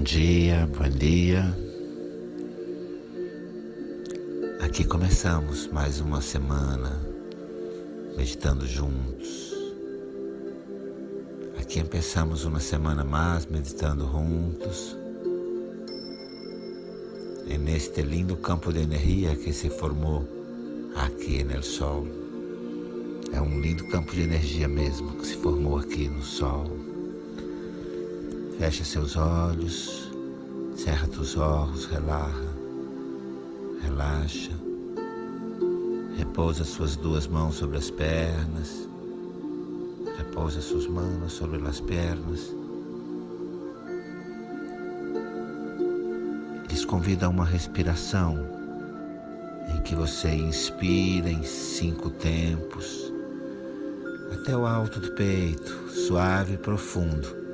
Bom dia, bom dia. Aqui começamos mais uma semana meditando juntos. Aqui começamos uma semana mais meditando juntos. E neste lindo campo de energia que se formou aqui no Sol. É um lindo campo de energia mesmo que se formou aqui no Sol. Fecha seus olhos, cerra os olhos, relaxa, relaxa. Repousa suas duas mãos sobre as pernas. Repousa suas mãos sobre as pernas. Lhes convida a uma respiração em que você inspira em cinco tempos até o alto do peito, suave e profundo.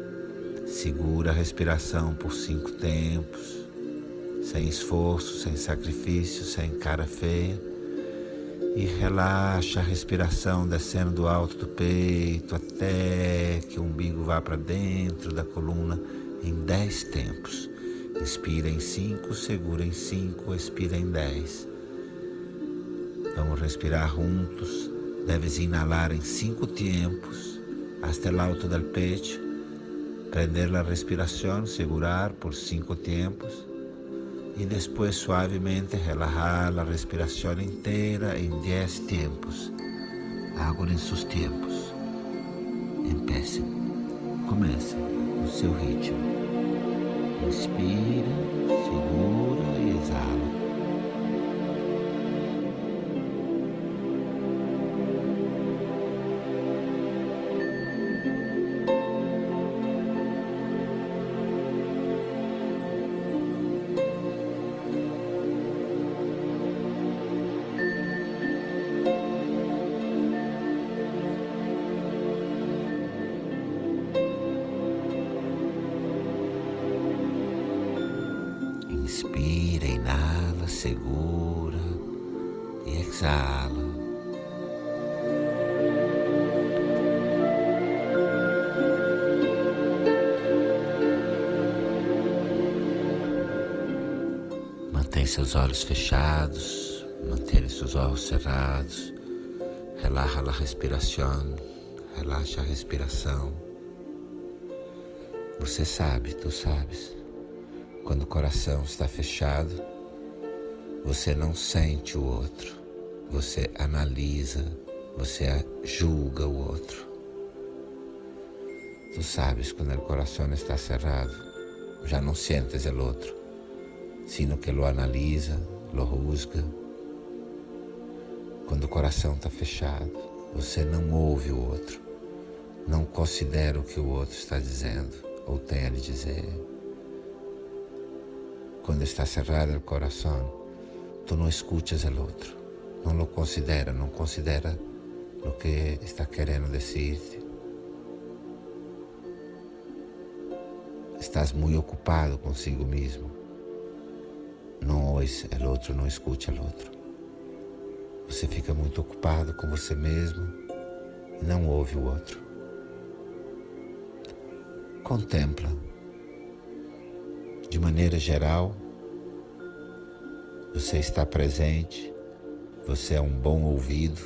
Segura a respiração por cinco tempos, sem esforço, sem sacrifício, sem cara feia. E relaxa a respiração descendo do alto do peito até que o umbigo vá para dentro da coluna em dez tempos. Inspira em cinco, segura em cinco, expira em dez. Vamos respirar juntos. Deves inalar em cinco tempos, até o alto do peito prender la respiración, segurar por cinco tiempos y después suavemente relajar la respiración entera en diez tiempos. Hagan en sus tiempos. Empecem. Comecem no seu ritmo. Inspira, segura e exala. Exala. Mantém seus olhos fechados, mantenha seus olhos cerrados. Relaxa a respiração, relaxa a respiração. Você sabe, tu sabes. Quando o coração está fechado, você não sente o outro, você analisa, você julga o outro. Tu sabes quando o coração está cerrado, já não sientes o outro, sino que lo analisa, lo juzga. Quando o coração está fechado, você não ouve o outro, não considera o que o outro está dizendo ou tem a lhe dizer. Quando está cerrado o coração, tu não escuchas o outro, não lo considera, não considera o que está querendo dizer-te. Estás muito ocupado consigo mesmo. Não ouves o outro, não escuta o outro. Você fica muito ocupado com você mesmo e não ouve o outro. Contempla de maneira geral, você está presente, você é um bom ouvido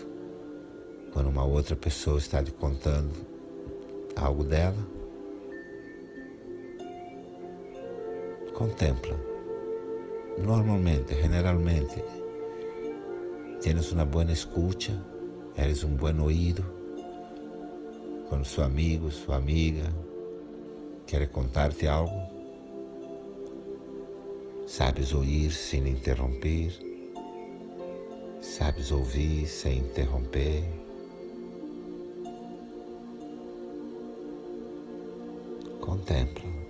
quando uma outra pessoa está lhe contando algo dela. Contempla. Normalmente, generalmente, tienes uma boa escuta, eres um bom ouído quando seu amigo, sua amiga quer contar-te algo Sabes ouvir sem interromper, sabes ouvir sem interromper. Contempla.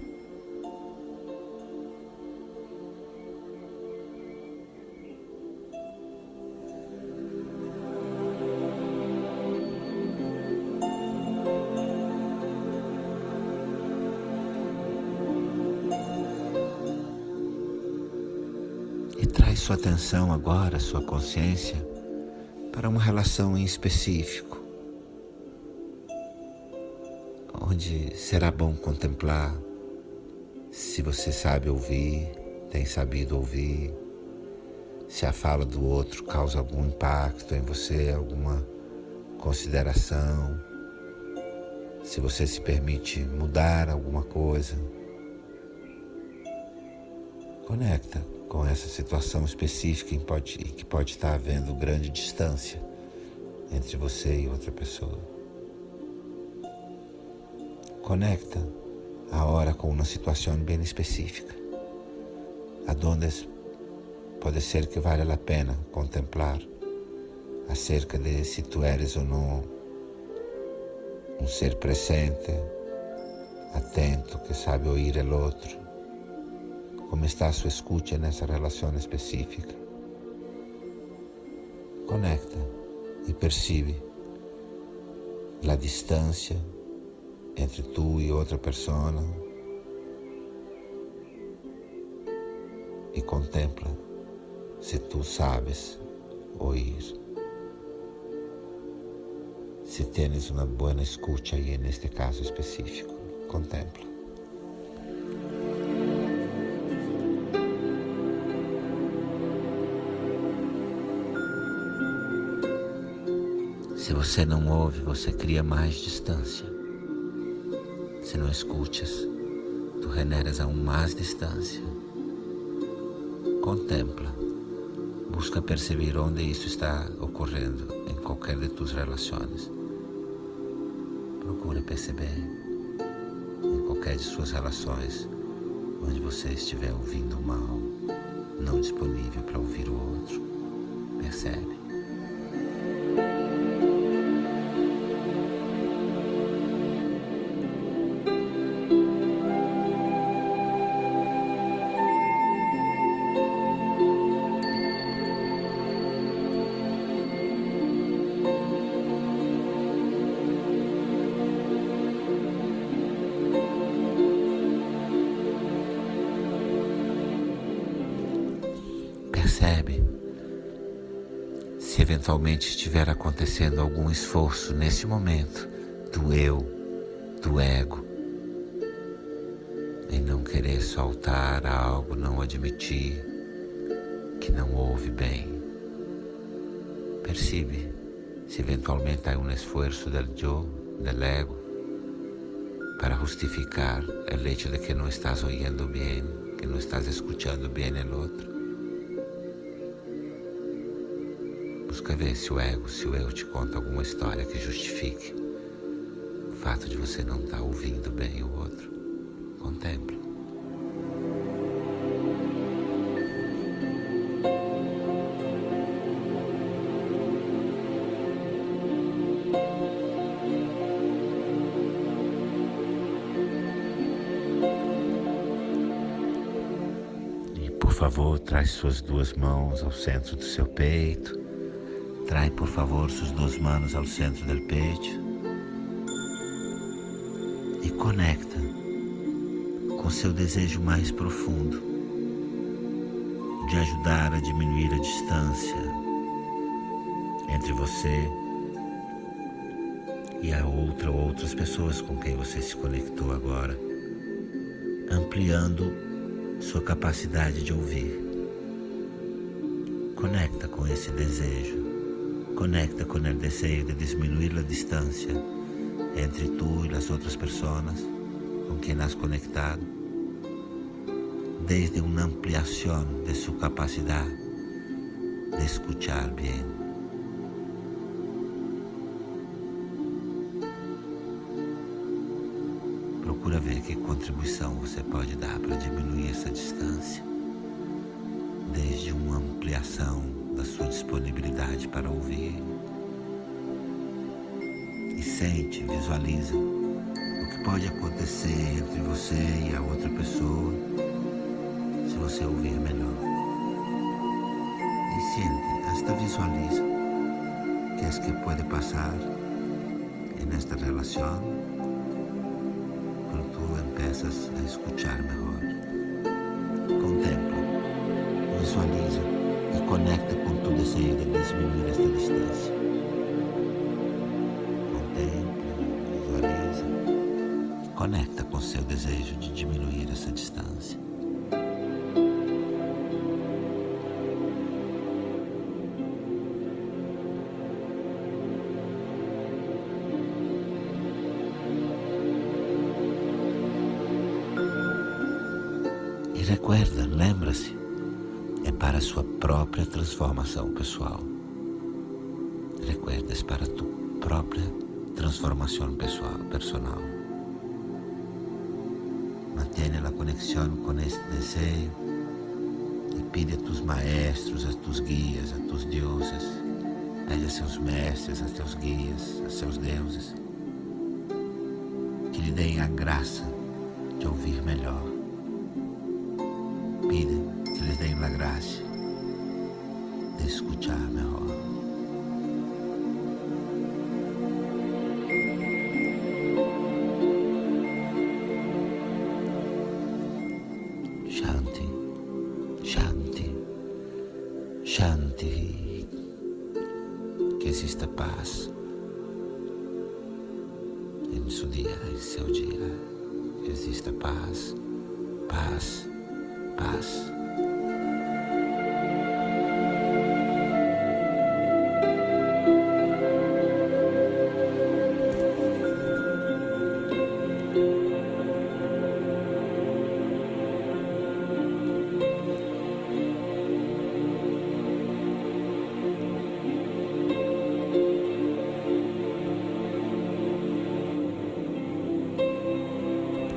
Sua atenção agora, sua consciência, para uma relação em específico, onde será bom contemplar se você sabe ouvir, tem sabido ouvir, se a fala do outro causa algum impacto em você, alguma consideração, se você se permite mudar alguma coisa. Conecta com essa situação específica em, pode, que pode estar havendo grande distância entre você e outra pessoa. Conecta ahora com uma situação bem específica, aonde pode ser que vale a pena contemplar acerca de se tu eres ou não um ser presente, atento, que sabe ouvir o outro. Como está a sua escuta nessa relação específica? Conecta e percebe a distância entre tu e outra pessoa e contempla se tu sabes ouvir. Se tens uma boa escuta aí neste caso específico, contempla. Se você não ouve, você cria mais distância. Se não escutas, tu generas aún mais distância. Contempla. Busca perceber onde isso está ocorrendo em qualquer de tuas relações. Procure perceber em qualquer de suas relações onde você estiver ouvindo mal, não disponível para ouvir o outro. Percebe? Percebe se eventualmente estiver acontecendo algum esforço nesse momento do eu, do ego, em não querer soltar algo, não admitir que não ouve bem. Percebe se eventualmente há um esforço del eu, del ego, para justificar o hecho de que não estás ouvindo bem, que não estás escuchando bem o outro. Busca ver se o ego, se o eu te conta alguma história que justifique o fato de você não estar tá ouvindo bem o outro. Contempla. Por favor, traz suas duas mãos ao centro do seu peito. Trai, por favor, suas duas mãos ao centro do peito e conecta com seu desejo mais profundo de ajudar a diminuir a distância entre você e a outra ou outras pessoas com quem você se conectou agora, ampliando sua capacidade de ouvir. Conecta com esse desejo Conecta com o desejo de diminuir a distância entre tu e as outras pessoas com quem has conectado, desde uma ampliação de sua capacidade de escuchar bem. Procura ver que contribuição você pode dar para diminuir essa distância, desde uma ampliação da sua disponibilidade para ouvir. E sente, visualiza o que pode acontecer entre você e a outra pessoa se você ouvir melhor. E sente, hasta visualiza que es que pode passar en esta relação quando tu empiezas a escuchar melhor. Contempla, visualiza e conecta desejo de diminuir esta distância. Contemple, visualiza e conecta com seu desejo de diminuir essa distância. E recuerda, lembra-se, para a sua própria transformação pessoal. Recuerda, é para tua própria transformação pessoal, personal. Mantém a conexão com este desejo e pide a tus maestros, a tus guias, a tus deuses, pede a seus mestres, a seus guias, a seus deuses, que lhe deem a graça de ouvir melhor. Pide que lhes deem a graça de escuchar melhor. Shanti, Shanti, Shanti. Que exista paz em seu dia, em seu dia. Que exista paz, paz, paz.